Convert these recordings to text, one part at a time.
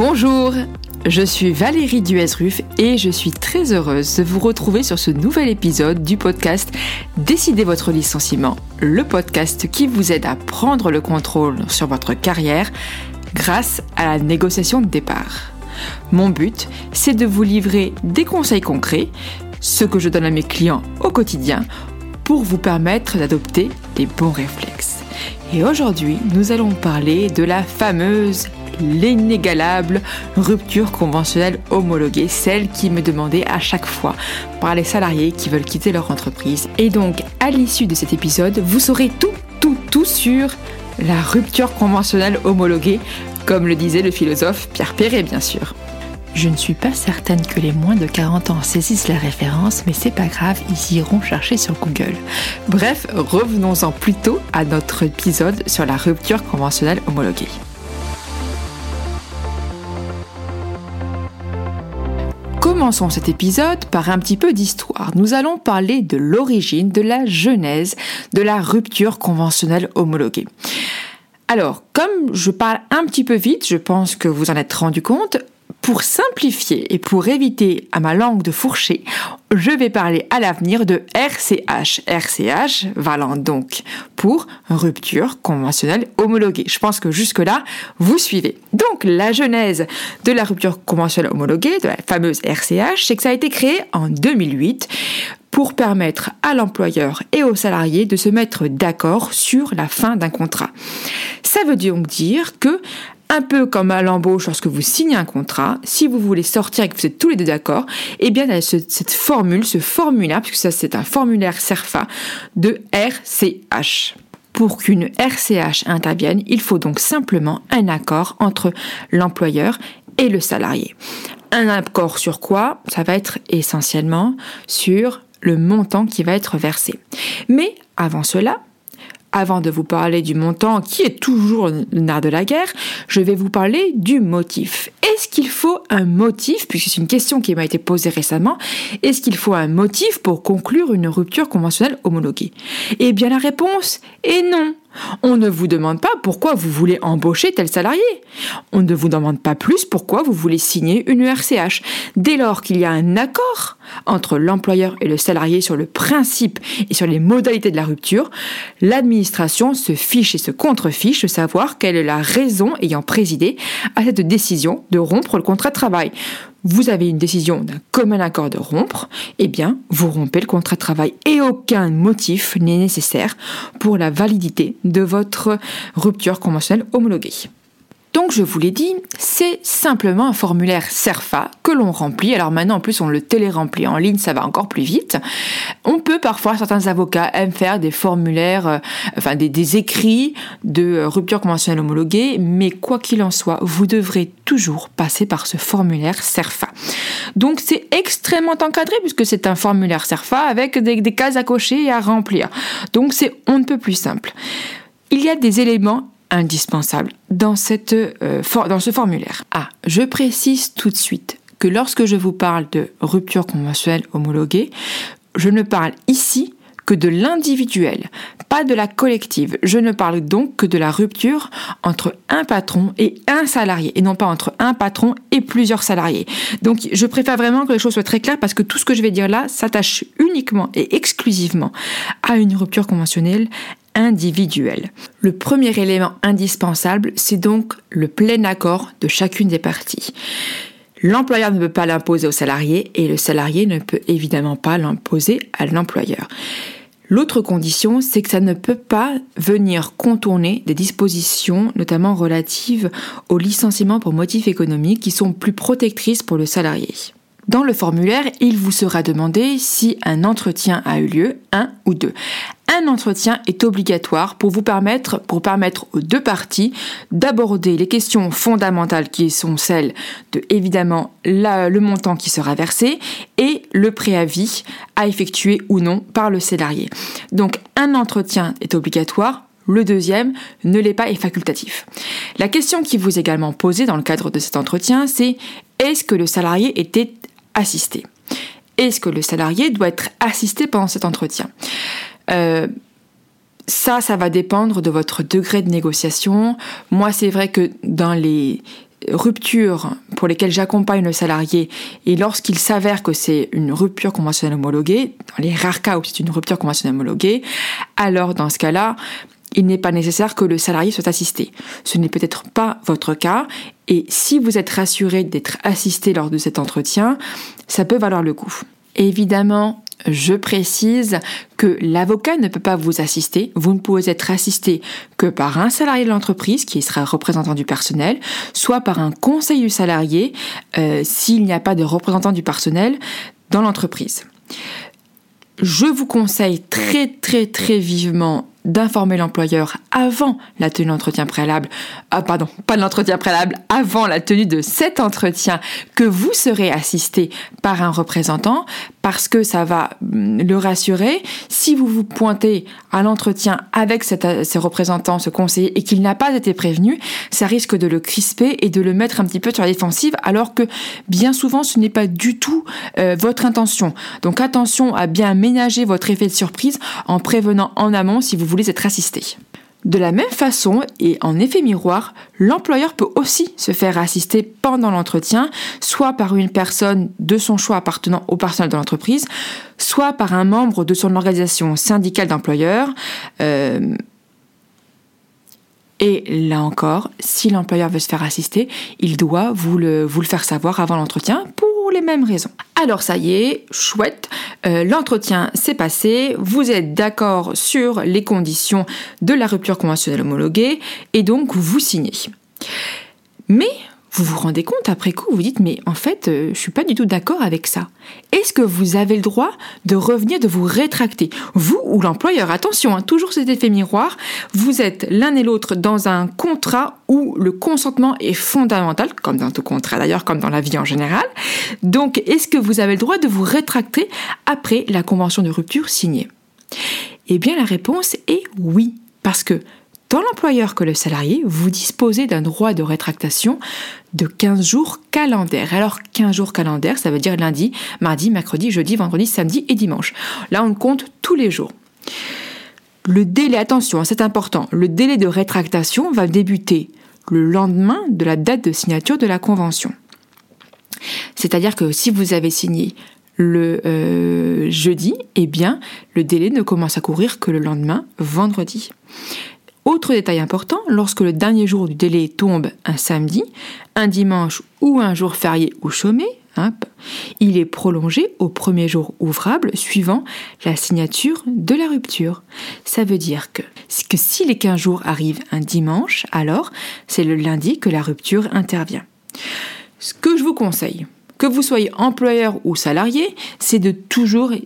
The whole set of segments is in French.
Bonjour, je suis Valérie Duesruf et je suis très heureuse de vous retrouver sur ce nouvel épisode du podcast Décidez votre licenciement, le podcast qui vous aide à prendre le contrôle sur votre carrière grâce à la négociation de départ. Mon but, c'est de vous livrer des conseils concrets, ce que je donne à mes clients au quotidien, pour vous permettre d'adopter les bons réflexes. Et aujourd'hui, nous allons parler de la fameuse l'inégalable rupture conventionnelle homologuée, celle qui me demandait à chaque fois par les salariés qui veulent quitter leur entreprise. Et donc, à l'issue de cet épisode, vous saurez tout, tout, tout sur la rupture conventionnelle homologuée, comme le disait le philosophe Pierre Perret, bien sûr. Je ne suis pas certaine que les moins de 40 ans saisissent la référence, mais c'est pas grave, ils iront chercher sur Google. Bref, revenons-en plutôt à notre épisode sur la rupture conventionnelle homologuée. Commençons cet épisode par un petit peu d'histoire. Nous allons parler de l'origine, de la genèse de la rupture conventionnelle homologuée. Alors, comme je parle un petit peu vite, je pense que vous en êtes rendu compte, pour simplifier et pour éviter à ma langue de fourcher, je vais parler à l'avenir de RCH. RCH valant donc pour rupture conventionnelle homologuée. Je pense que jusque-là, vous suivez. Donc la genèse de la rupture conventionnelle homologuée, de la fameuse RCH, c'est que ça a été créé en 2008 pour permettre à l'employeur et aux salariés de se mettre d'accord sur la fin d'un contrat. Ça veut donc dire que un peu comme à l'embauche lorsque vous signez un contrat, si vous voulez sortir et que vous êtes tous les deux d'accord, eh bien, cette formule, ce formulaire, puisque ça c'est un formulaire CERFA de RCH. Pour qu'une RCH intervienne, il faut donc simplement un accord entre l'employeur et le salarié. Un accord sur quoi? Ça va être essentiellement sur le montant qui va être versé. Mais avant cela, avant de vous parler du montant qui est toujours le nerf de la guerre, je vais vous parler du motif. Est-ce qu'il faut un motif, puisque c'est une question qui m'a été posée récemment, est-ce qu'il faut un motif pour conclure une rupture conventionnelle homologuée? Eh bien la réponse est non. On ne vous demande pas pourquoi vous voulez embaucher tel salarié. On ne vous demande pas plus pourquoi vous voulez signer une RCH. Dès lors qu'il y a un accord entre l'employeur et le salarié sur le principe et sur les modalités de la rupture, l'administration se fiche et se contrefiche de savoir quelle est la raison ayant présidé à cette décision de rompre le contrat de travail vous avez une décision d'un commun accord de rompre, eh bien, vous rompez le contrat de travail et aucun motif n'est nécessaire pour la validité de votre rupture conventionnelle homologuée. Donc je vous l'ai dit, c'est simplement un formulaire CERFA que l'on remplit. Alors maintenant en plus on le télé-remplit en ligne, ça va encore plus vite. On peut parfois, certains avocats aiment faire des formulaires, euh, enfin des, écrits de rupture conventionnelle homologuée, mais quoi qu'il en soit, vous devrez toujours passer par ce formulaire CERFA. Donc c'est extrêmement encadré puisque c'est un formulaire CERFA avec des, des cases à cocher et à remplir. Donc c'est on ne peut plus simple. Il y a des éléments indispensable dans, cette, euh, dans ce formulaire. Ah, je précise tout de suite que lorsque je vous parle de rupture conventionnelle homologuée, je ne parle ici que de l'individuel, pas de la collective. Je ne parle donc que de la rupture entre un patron et un salarié, et non pas entre un patron et plusieurs salariés. Donc je préfère vraiment que les choses soient très claires parce que tout ce que je vais dire là s'attache uniquement et exclusivement à une rupture conventionnelle individuelle. Le premier élément indispensable, c'est donc le plein accord de chacune des parties. L'employeur ne peut pas l'imposer au salarié et le salarié ne peut évidemment pas l'imposer à l'employeur. L'autre condition, c'est que ça ne peut pas venir contourner des dispositions, notamment relatives au licenciement pour motif économique, qui sont plus protectrices pour le salarié. Dans le formulaire, il vous sera demandé si un entretien a eu lieu, un ou deux. Un entretien est obligatoire pour vous permettre, pour permettre aux deux parties d'aborder les questions fondamentales qui sont celles de, évidemment, le montant qui sera versé et le préavis à effectuer ou non par le salarié. Donc, un entretien est obligatoire le deuxième ne l'est pas et facultatif. La question qui vous est également posée dans le cadre de cet entretien, c'est est-ce que le salarié était assisté? Est-ce que le salarié doit être assisté pendant cet entretien? Euh, ça, ça va dépendre de votre degré de négociation. Moi, c'est vrai que dans les ruptures pour lesquelles j'accompagne le salarié et lorsqu'il s'avère que c'est une rupture conventionnelle homologuée, dans les rares cas où c'est une rupture conventionnelle homologuée, alors dans ce cas-là, il n'est pas nécessaire que le salarié soit assisté. Ce n'est peut-être pas votre cas et si vous êtes rassuré d'être assisté lors de cet entretien, ça peut valoir le coup. Évidemment, je précise que l'avocat ne peut pas vous assister. Vous ne pouvez être assisté que par un salarié de l'entreprise qui sera représentant du personnel, soit par un conseil du salarié euh, s'il n'y a pas de représentant du personnel dans l'entreprise. Je vous conseille très très très vivement d'informer l'employeur avant la tenue d'entretien préalable, ah pardon, pas de l'entretien préalable, avant la tenue de cet entretien que vous serez assisté par un représentant parce que ça va mm, le rassurer. Si vous vous pointez à l'entretien avec cet, ce représentant, ce conseiller et qu'il n'a pas été prévenu, ça risque de le crisper et de le mettre un petit peu sur la défensive alors que bien souvent ce n'est pas du tout euh, votre intention. Donc attention à bien ménager votre effet de surprise en prévenant en amont si vous voulez être assisté. De la même façon, et en effet miroir, l'employeur peut aussi se faire assister pendant l'entretien, soit par une personne de son choix appartenant au personnel de l'entreprise, soit par un membre de son organisation syndicale d'employeurs. Euh, et là encore, si l'employeur veut se faire assister, il doit vous le, vous le faire savoir avant l'entretien pour les mêmes raisons. Alors ça y est, chouette, euh, l'entretien s'est passé, vous êtes d'accord sur les conditions de la rupture conventionnelle homologuée et donc vous signez. Mais vous vous rendez compte après coup, vous dites mais en fait je euh, je suis pas du tout d'accord avec ça. Est-ce que vous avez le droit de revenir, de vous rétracter? Vous ou l'employeur, attention, hein, toujours cet effet miroir, vous êtes l'un et l'autre dans un contrat où le consentement est fondamental, comme dans tout contrat d'ailleurs, comme dans la vie en général. Donc est-ce que vous avez le droit de vous rétracter après la convention de rupture signée? Eh bien la réponse est oui, parce que Tant l'employeur que le salarié, vous disposez d'un droit de rétractation de 15 jours calendaires. Alors 15 jours calendaires, ça veut dire lundi, mardi, mercredi, jeudi, vendredi, samedi et dimanche. Là, on compte tous les jours. Le délai, attention, c'est important, le délai de rétractation va débuter le lendemain de la date de signature de la convention. C'est-à-dire que si vous avez signé le euh, jeudi, eh bien, le délai ne commence à courir que le lendemain, vendredi. Autre détail important, lorsque le dernier jour du délai tombe un samedi, un dimanche ou un jour férié ou chômé, il est prolongé au premier jour ouvrable suivant la signature de la rupture. Ça veut dire que, si les 15 jours arrivent un dimanche, alors c'est le lundi que la rupture intervient. Ce que je vous conseille, que vous soyez employeur ou salarié, c'est de toujours euh,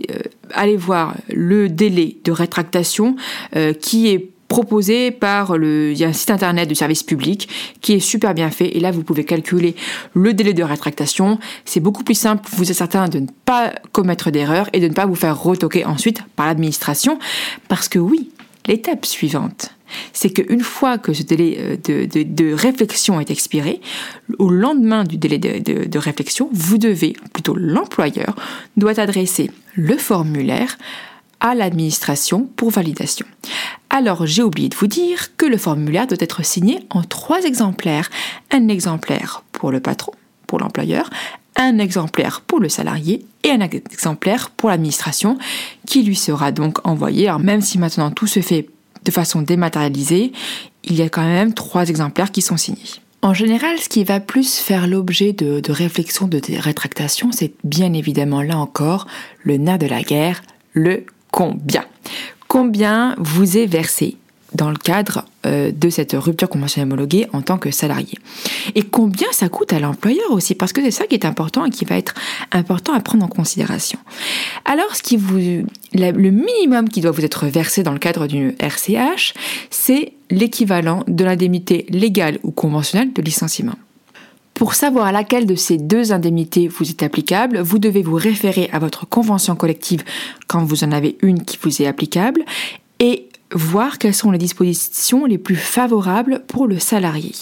aller voir le délai de rétractation euh, qui est proposé par le, il y a un site internet du service public qui est super bien fait et là vous pouvez calculer le délai de rétractation. C'est beaucoup plus simple, vous êtes certain de ne pas commettre d'erreur et de ne pas vous faire retoquer ensuite par l'administration parce que oui, l'étape suivante, c'est qu'une fois que ce délai euh, de, réflexion est expiré, au lendemain du délai de, de réflexion, vous devez, plutôt l'employeur, doit adresser le formulaire à l'administration pour validation. Alors j'ai oublié de vous dire que le formulaire doit être signé en trois exemplaires. Un exemplaire pour le patron, pour l'employeur, un exemplaire pour le salarié et un exemplaire pour l'administration qui lui sera donc envoyé. Alors même si maintenant tout se fait de façon dématérialisée, il y a quand même trois exemplaires qui sont signés. En général, ce qui va plus faire l'objet de, de réflexion, de rétractation, c'est bien évidemment là encore le nerf de la guerre, le combien Combien vous est versé dans le cadre euh, de cette rupture conventionnelle homologuée en tant que salarié. Et combien ça coûte à l'employeur aussi, parce que c'est ça qui est important et qui va être important à prendre en considération. Alors, ce qui vous, le minimum qui doit vous être versé dans le cadre d'une RCH, c'est l'équivalent de l'indemnité légale ou conventionnelle de licenciement. Pour savoir à laquelle de ces deux indemnités vous est applicable, vous devez vous référer à votre convention collective quand vous en avez une qui vous est applicable et voir quelles sont les dispositions les plus favorables pour le salarié.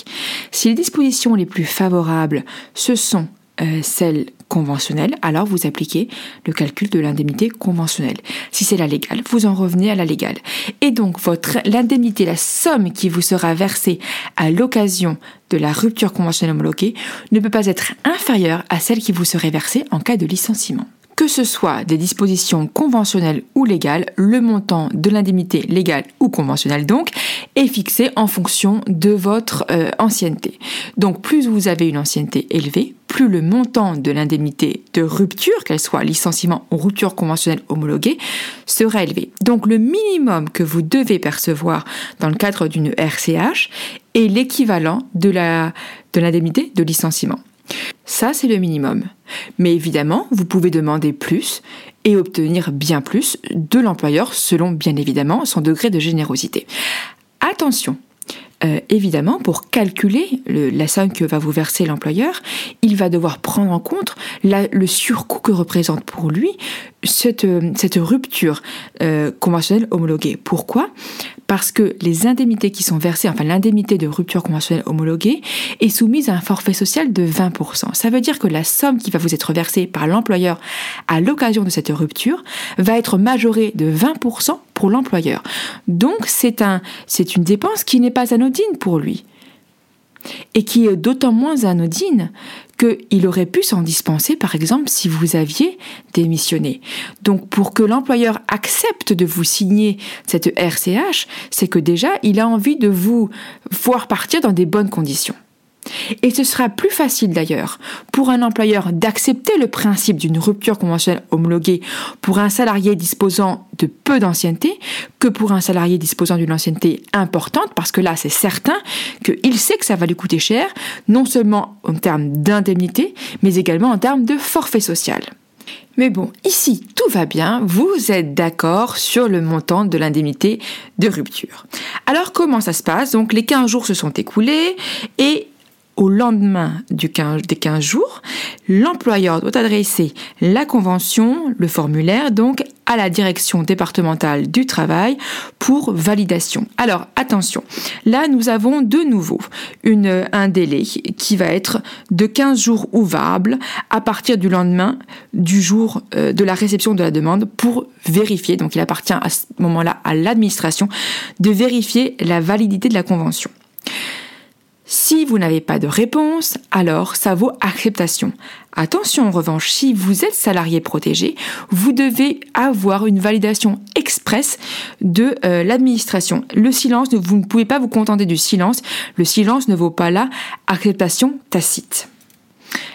Si les dispositions les plus favorables, ce sont euh, celle conventionnelle, alors vous appliquez le calcul de l'indemnité conventionnelle. Si c'est la légale, vous en revenez à la légale. Et donc votre l'indemnité, la somme qui vous sera versée à l'occasion de la rupture conventionnelle homologuée ne peut pas être inférieure à celle qui vous serait versée en cas de licenciement que ce soit des dispositions conventionnelles ou légales, le montant de l'indemnité légale ou conventionnelle donc est fixé en fonction de votre euh, ancienneté. Donc plus vous avez une ancienneté élevée, plus le montant de l'indemnité de rupture, qu'elle soit licenciement ou rupture conventionnelle homologuée, sera élevé. Donc le minimum que vous devez percevoir dans le cadre d'une RCH est l'équivalent de l'indemnité de licenciement. Ça, c'est le minimum. Mais évidemment, vous pouvez demander plus et obtenir bien plus de l'employeur selon, bien évidemment, son degré de générosité. Attention, euh, évidemment, pour calculer la somme que va vous verser l'employeur, il va devoir prendre en compte le surcoût que représente pour lui cette, euh, rupture euh, conventionnelle homologuée. Pourquoi? Parce que les indemnités qui sont versées, enfin l'indemnité de rupture conventionnelle homologuée, est soumise à un forfait social de 20%. Ça veut dire que la somme qui va vous être versée par l'employeur à l'occasion de cette rupture va être majorée de 20% pour l'employeur. Donc c'est c'est une dépense qui n'est pas anodine pour lui et qui est d'autant moins anodine qu'il aurait pu s'en dispenser, par exemple, si vous aviez démissionné. Donc, pour que l'employeur accepte de vous signer cette RCH, c'est que déjà, il a envie de vous voir partir dans des bonnes conditions. Et ce sera plus facile d'ailleurs pour un employeur d'accepter le principe d'une rupture conventionnelle homologuée pour un salarié disposant de peu d'ancienneté que pour un salarié disposant d'une ancienneté importante, parce que là c'est certain qu'il sait que ça va lui coûter cher, non seulement en termes d'indemnité, mais également en termes de forfait social. Mais bon, ici, tout va bien, vous êtes d'accord sur le montant de l'indemnité de rupture. Alors comment ça se passe? Donc les 15 jours se sont écoulés et au lendemain du 15, des 15 jours, l'employeur doit adresser la convention, le formulaire, donc à la direction départementale du travail pour validation. Alors attention, là nous avons de nouveau une, un délai qui va être de 15 jours ouvrables à partir du lendemain du jour euh, de la réception de la demande pour vérifier, donc il appartient à ce moment-là à l'administration de vérifier la validité de la convention. Si vous n'avez pas de réponse, alors ça vaut acceptation. Attention en revanche, si vous êtes salarié protégé, vous devez avoir une validation express de euh, l'administration. Le silence, vous ne pouvez pas vous contenter du silence. Le silence ne vaut pas la acceptation tacite.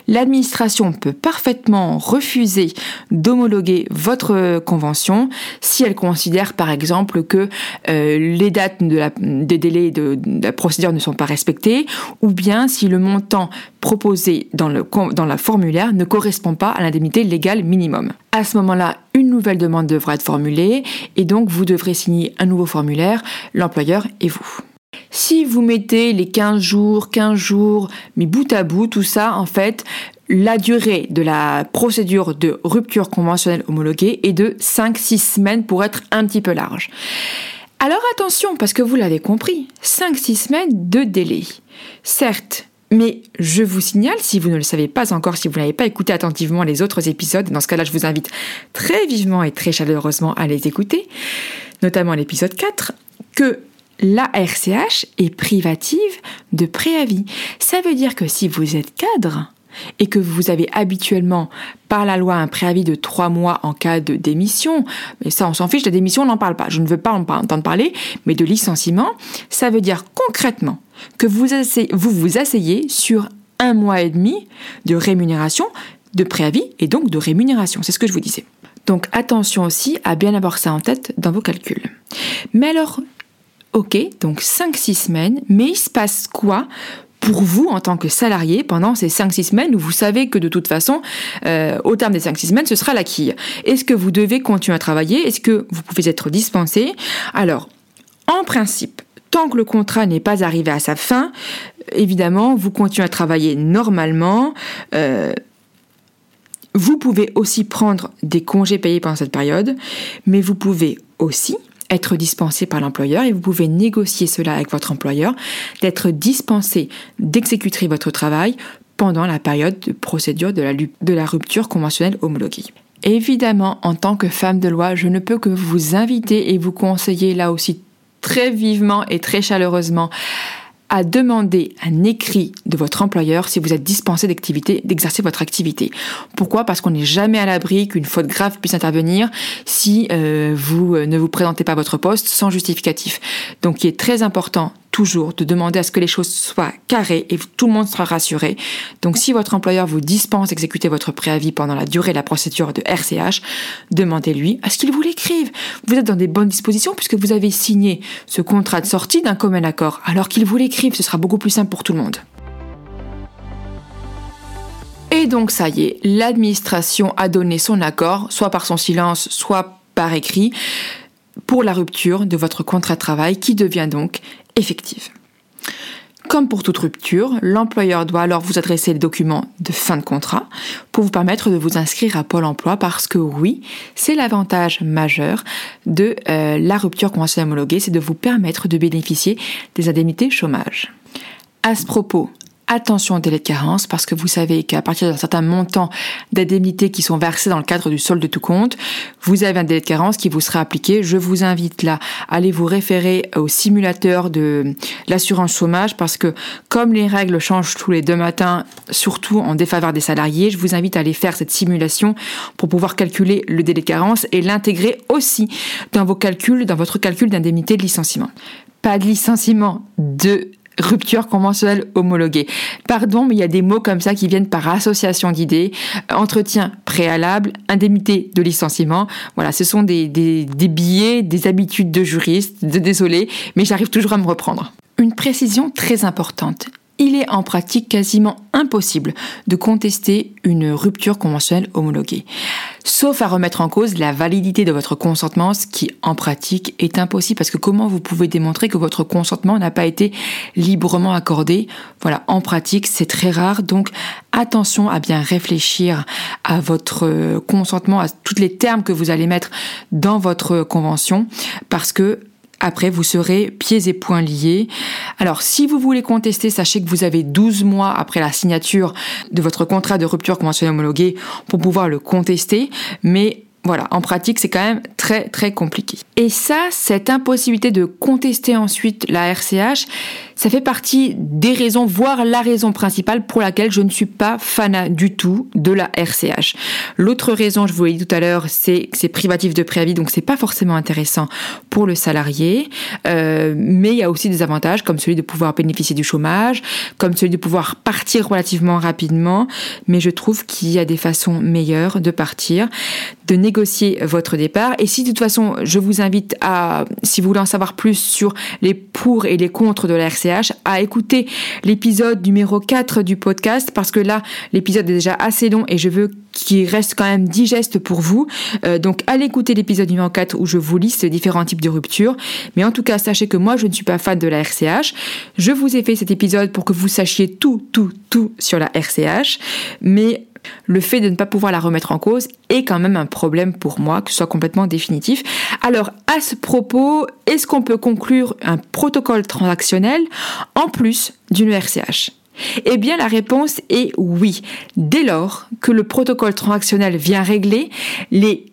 L'administration peut parfaitement refuser d'homologuer votre convention si elle considère par exemple que euh, les dates de des délais de, la procédure ne sont pas respectées ou bien si le montant proposé dans dans la formulaire ne correspond pas à l'indemnité légale minimum. À ce moment-là, une nouvelle demande devra être formulée et donc vous devrez signer un nouveau formulaire, l'employeur et vous. Si vous mettez les 15 jours, 15 jours, mais bout à bout, tout ça, en fait, la durée de la procédure de rupture conventionnelle homologuée est de 5-6 semaines pour être un petit peu large. Alors attention, parce que vous l'avez compris, 5-6 semaines de délai. Certes, mais je vous signale, si vous ne le savez pas encore, si vous n'avez pas écouté attentivement les autres épisodes, dans ce cas-là, je vous invite très vivement et très chaleureusement à les écouter, notamment l'épisode 4, que la RCH est privative de préavis. Ça veut dire que si vous êtes cadre et que vous avez habituellement par la loi un préavis de trois mois en cas de démission, mais ça on s'en fiche, la démission on n'en parle pas, je ne veux pas en entendre parler, mais de licenciement, ça veut dire concrètement que vous vous, vous asseyez sur un mois et demi de rémunération, de préavis et donc de rémunération, c'est ce que je vous disais. Donc attention aussi à bien avoir ça en tête dans vos calculs. Mais alors, Ok, donc 5-6 semaines, mais il se passe quoi pour vous en tant que salarié pendant ces 5-6 semaines où vous savez que de toute façon, euh, au terme des 5-6 semaines, ce sera la quille? Est-ce que vous devez continuer à travailler? Est-ce que vous pouvez être dispensé? Alors, en principe, tant que le contrat n'est pas arrivé à sa fin, évidemment, vous continuez à travailler normalement. Euh, vous pouvez aussi prendre des congés payés pendant cette période, mais vous pouvez aussi être dispensé par l'employeur et vous pouvez négocier cela avec votre employeur, d'être dispensé d'exécuter votre travail pendant la période de procédure de la, rupture conventionnelle homologuée. Évidemment, en tant que femme de loi, je ne peux que vous inviter et vous conseiller là aussi très vivement et très chaleureusement à demander un écrit de votre employeur si vous êtes dispensé d'activité, d'exercer votre activité. Pourquoi? Parce qu'on n'est jamais à l'abri qu'une faute grave puisse intervenir si euh, vous euh, ne vous présentez pas votre poste sans justificatif. Donc il est très important toujours de demander à ce que les choses soient carrées et tout le monde sera rassuré. Donc si votre employeur vous dispense d'exécuter votre préavis pendant la durée de la procédure de RCH, demandez-lui à ce qu'il vous l'écrive. Vous êtes dans des bonnes dispositions puisque vous avez signé ce contrat de sortie d'un commun accord. Alors qu'il vous l'écrive, ce sera beaucoup plus simple pour tout le monde. Et donc ça y est, l'administration a donné son accord, soit par son silence, soit par écrit, pour la rupture de votre contrat de travail qui devient donc effective. Comme pour toute rupture, l'employeur doit alors vous adresser le document de fin de contrat pour vous permettre de vous inscrire à Pôle Emploi parce que oui, c'est l'avantage majeur de euh, la rupture conventionnelle homologuée, c'est de vous permettre de bénéficier des indemnités chômage. À ce propos, attention au délai de carence parce que vous savez qu'à partir d'un certain montant d'indemnités qui sont versées dans le cadre du solde de tout compte, vous avez un délai de carence qui vous sera appliqué. Je vous invite là à aller vous référer au simulateur de l'assurance chômage parce que comme les règles changent tous les deux matins, surtout en défaveur des salariés, je vous invite à aller faire cette simulation pour pouvoir calculer le délai de carence et l'intégrer aussi dans vos calculs, dans votre calcul d'indemnité de licenciement. Pas de licenciement de rupture conventionnelle homologuée. Pardon, mais il y a des mots comme ça qui viennent par association d'idées. Entretien préalable, indemnité de licenciement. Voilà, ce sont des, billets, des habitudes de juriste. Désolé, mais j'arrive toujours à me reprendre. Une précision très importante il est en pratique quasiment impossible de contester une rupture conventionnelle homologuée, sauf à remettre en cause la validité de votre consentement, ce qui en pratique est impossible. Parce que comment vous pouvez démontrer que votre consentement n'a pas été librement accordé? Voilà, en pratique, c'est très rare, donc attention à bien réfléchir à votre consentement, à tous les termes que vous allez mettre dans votre convention, parce que après, vous serez pieds et poings liés. Alors, si vous voulez contester, sachez que vous avez 12 mois après la signature de votre contrat de rupture conventionnelle homologuée pour pouvoir le contester. Mais voilà, en pratique, c'est quand même très très compliqué. Et ça, cette impossibilité de contester ensuite la RCH, ça fait partie des raisons, voire la raison principale pour laquelle je ne suis pas fan du tout de la RCH. L'autre raison, je vous l'ai dit tout à l'heure, c'est que c'est privatif de préavis, donc c'est pas forcément intéressant pour le salarié. Euh, mais il y a aussi des avantages, comme celui de pouvoir bénéficier du chômage, comme celui de pouvoir partir relativement rapidement. Mais je trouve qu'il y a des façons meilleures de partir, de négocier votre départ. Et si de toute façon, je vous invite à, si vous voulez en savoir plus sur les pour et les contre de la RCH, à écouter l'épisode numéro 4 du podcast parce que là, l'épisode est déjà assez long et je veux qu'il reste quand même digeste pour vous. Euh, donc allez écouter l'épisode numéro 4 où je vous liste les différents types de ruptures. Mais en tout cas, sachez que moi, je ne suis pas fan de la RCH. Je vous ai fait cet épisode pour que vous sachiez tout, tout, tout sur la RCH. Mais le fait de ne pas pouvoir la remettre en cause est quand même un problème pour moi, que ce soit complètement définitif. Alors, à ce propos, est-ce qu'on peut conclure un protocole transactionnel en plus d'une RCH eh bien, la réponse est oui, dès lors que le protocole transactionnel vient régler les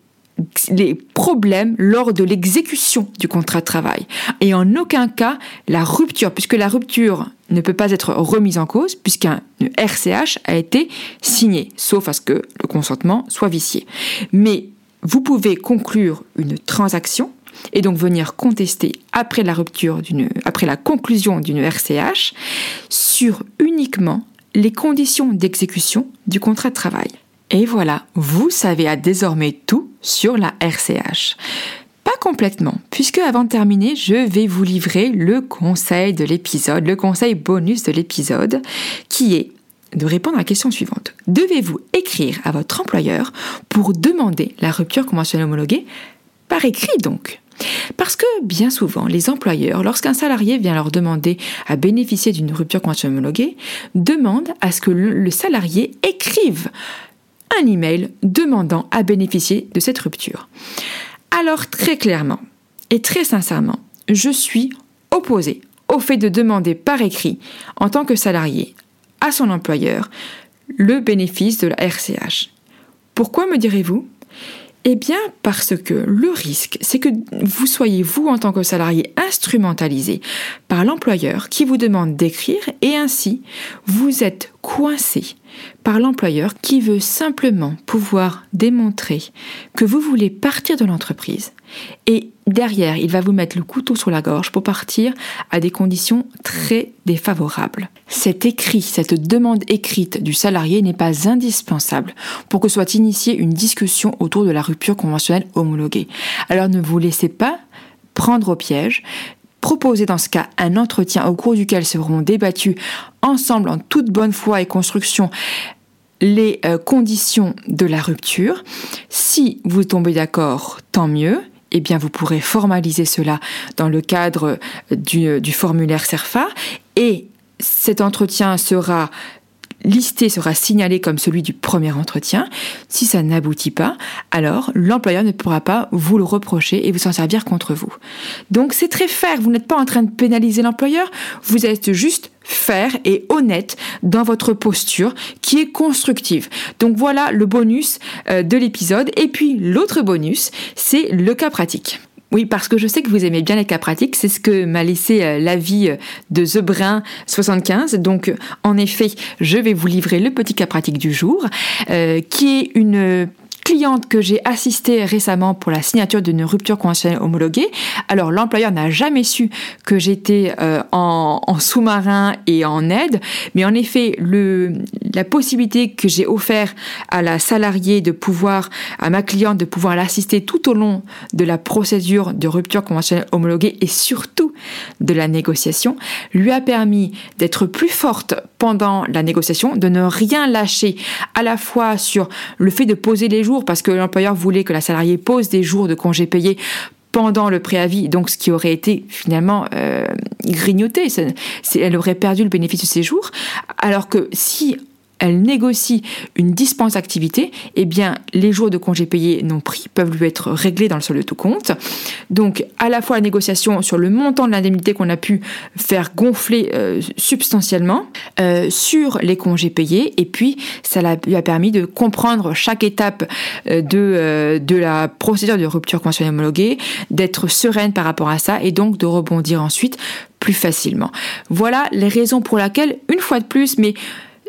problèmes lors de l'exécution du contrat de travail. Et en aucun cas la rupture, puisque la rupture ne peut pas être remise en cause, puisqu'un RCH a été signé, sauf à ce que le consentement soit vicié. Mais vous pouvez conclure une transaction et donc venir contester après la rupture d'une, après la conclusion d'une RCH sur uniquement les conditions d'exécution du contrat de travail. Et voilà, vous savez à désormais tout sur la RCH. Pas complètement, puisque avant de terminer, je vais vous livrer le conseil de l'épisode, le conseil bonus de l'épisode, qui est de répondre à la question suivante. Devez-vous écrire à votre employeur pour demander la rupture conventionnelle homologuée Par écrit donc? Parce que bien souvent, les employeurs, lorsqu'un salarié vient leur demander à bénéficier d'une rupture conventionnelle homologuée, demandent à ce que le salarié écrive un email demandant à bénéficier de cette rupture. Alors très clairement et très sincèrement, je suis opposée au fait de demander par écrit, en tant que salarié, à son employeur le bénéfice de la RCH. Pourquoi me direz-vous? Eh bien, parce que le risque, c'est que vous soyez, vous, en tant que salarié, instrumentalisé par l'employeur qui vous demande d'écrire et ainsi, vous êtes coincé par l'employeur qui veut simplement pouvoir démontrer que vous voulez partir de l'entreprise et derrière, il va vous mettre le couteau sur la gorge pour partir à des conditions très défavorables. Cet écrit, cette demande écrite du salarié n'est pas indispensable pour que soit initiée une discussion autour de la rupture conventionnelle homologuée. Alors ne vous laissez pas prendre au piège. Proposez dans ce cas un entretien au cours duquel seront débattus ensemble en toute bonne foi et construction les euh, conditions de la rupture. Si vous tombez d'accord, tant mieux eh bien vous pourrez formaliser cela dans le cadre du, du formulaire CERFA et cet entretien sera listé sera signalé comme celui du premier entretien. Si ça n'aboutit pas, alors l'employeur ne pourra pas vous le reprocher et vous s'en servir contre vous. Donc c'est très fair, vous n'êtes pas en train de pénaliser l'employeur, vous êtes juste faire et honnête dans votre posture qui est constructive. Donc voilà le bonus euh, de l'épisode. Et puis l'autre bonus, c'est le cas pratique. Oui, parce que je sais que vous aimez bien les cas pratiques, c'est ce que m'a laissé euh, l'avis euh, de Zebrin 75. Donc, en effet, je vais vous livrer le petit cas pratique du jour, qui est une cliente que j'ai assistée récemment pour la signature d'une rupture conventionnelle homologuée. Alors l'employeur n'a jamais su que j'étais euh, en, sous-marin et en aide, mais en effet la possibilité que j'ai offert à la salariée de pouvoir, à ma cliente de pouvoir l'assister tout au long de la procédure de rupture conventionnelle homologuée et surtout de la négociation, lui a permis d'être plus forte pendant la négociation, de ne rien lâcher à la fois sur le fait de poser les jours parce que l'employeur voulait que la salariée pose des jours de congés payés pendant le préavis, donc ce qui aurait été finalement euh, grignoté, elle aurait perdu le bénéfice de ses jours, alors que si elle négocie une dispense d'activité, eh bien, les jours de congés payés non pris peuvent lui être réglés dans le solde de tout compte. Donc, à la fois la négociation sur le montant de l'indemnité qu'on a pu faire gonfler euh, substantiellement euh, sur les congés payés, et puis ça lui a permis de comprendre chaque étape euh, de, de la procédure de rupture conventionnelle homologuée, d'être sereine par rapport à ça, et donc de rebondir ensuite plus facilement. Voilà les raisons pour lesquelles, une fois de plus, mais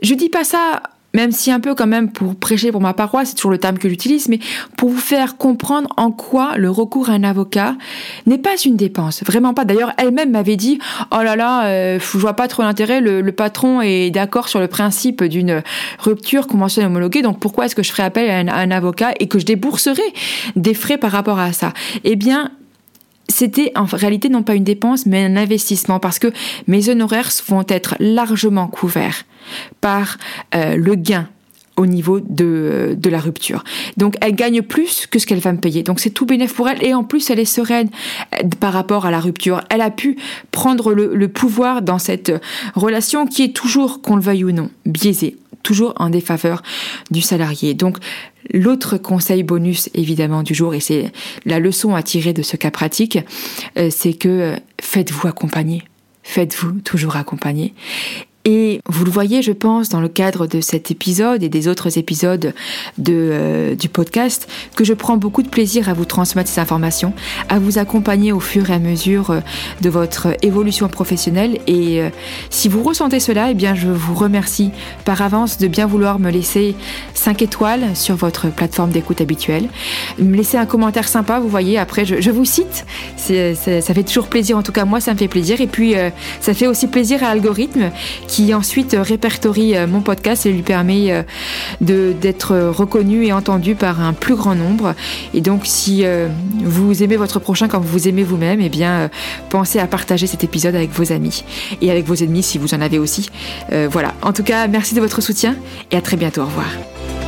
je dis pas ça même si un peu quand même pour prêcher pour ma paroisse, c'est toujours le terme que j'utilise, mais pour vous faire comprendre en quoi le recours à un avocat n'est pas une dépense, vraiment pas. D'ailleurs, elle-même m'avait dit, oh là là, euh, je vois pas trop l'intérêt, le, patron est d'accord sur le principe d'une rupture conventionnelle homologuée, donc pourquoi est-ce que je ferais appel à un, avocat et que je débourserais des frais par rapport à ça? Eh bien, c'était en réalité non pas une dépense, mais un investissement parce que mes honoraires vont être largement couverts par euh, le gain au niveau de, de, la rupture. Donc elle gagne plus que ce qu'elle va me payer. Donc c'est tout bénéfice pour elle et en plus elle est sereine euh, par rapport à la rupture. Elle a pu prendre le, le pouvoir dans cette relation qui est toujours, qu'on le veuille ou non, biaisée, toujours en défaveur du salarié. Donc L'autre conseil bonus évidemment du jour, et c'est la leçon à tirer de ce cas pratique, euh, c'est que euh, faites-vous accompagner. Faites-vous toujours accompagner. Et vous le voyez, je pense, dans le cadre de cet épisode et des autres épisodes de, euh, du podcast, que je prends beaucoup de plaisir à vous transmettre ces informations, à vous accompagner au fur et à mesure euh, de votre évolution professionnelle. Et euh, si vous ressentez cela, eh bien, je vous remercie par avance de bien vouloir me laisser 5 étoiles sur votre plateforme d'écoute habituelle. Me laisser un commentaire sympa, vous voyez, après, je, vous cite. Ça fait toujours plaisir, en tout cas, moi, ça me fait plaisir. Et puis, ça fait aussi plaisir à l'algorithme qui ensuite répertorie euh, mon podcast et lui permet euh, d'être reconnu et entendu par un plus grand nombre. Et donc si euh, vous aimez votre prochain comme vous aimez vous-même, eh bien pensez à partager cet épisode avec vos amis et avec vos ennemis si vous en avez aussi. voilà. En tout cas, merci de votre soutien et à très bientôt. Au revoir.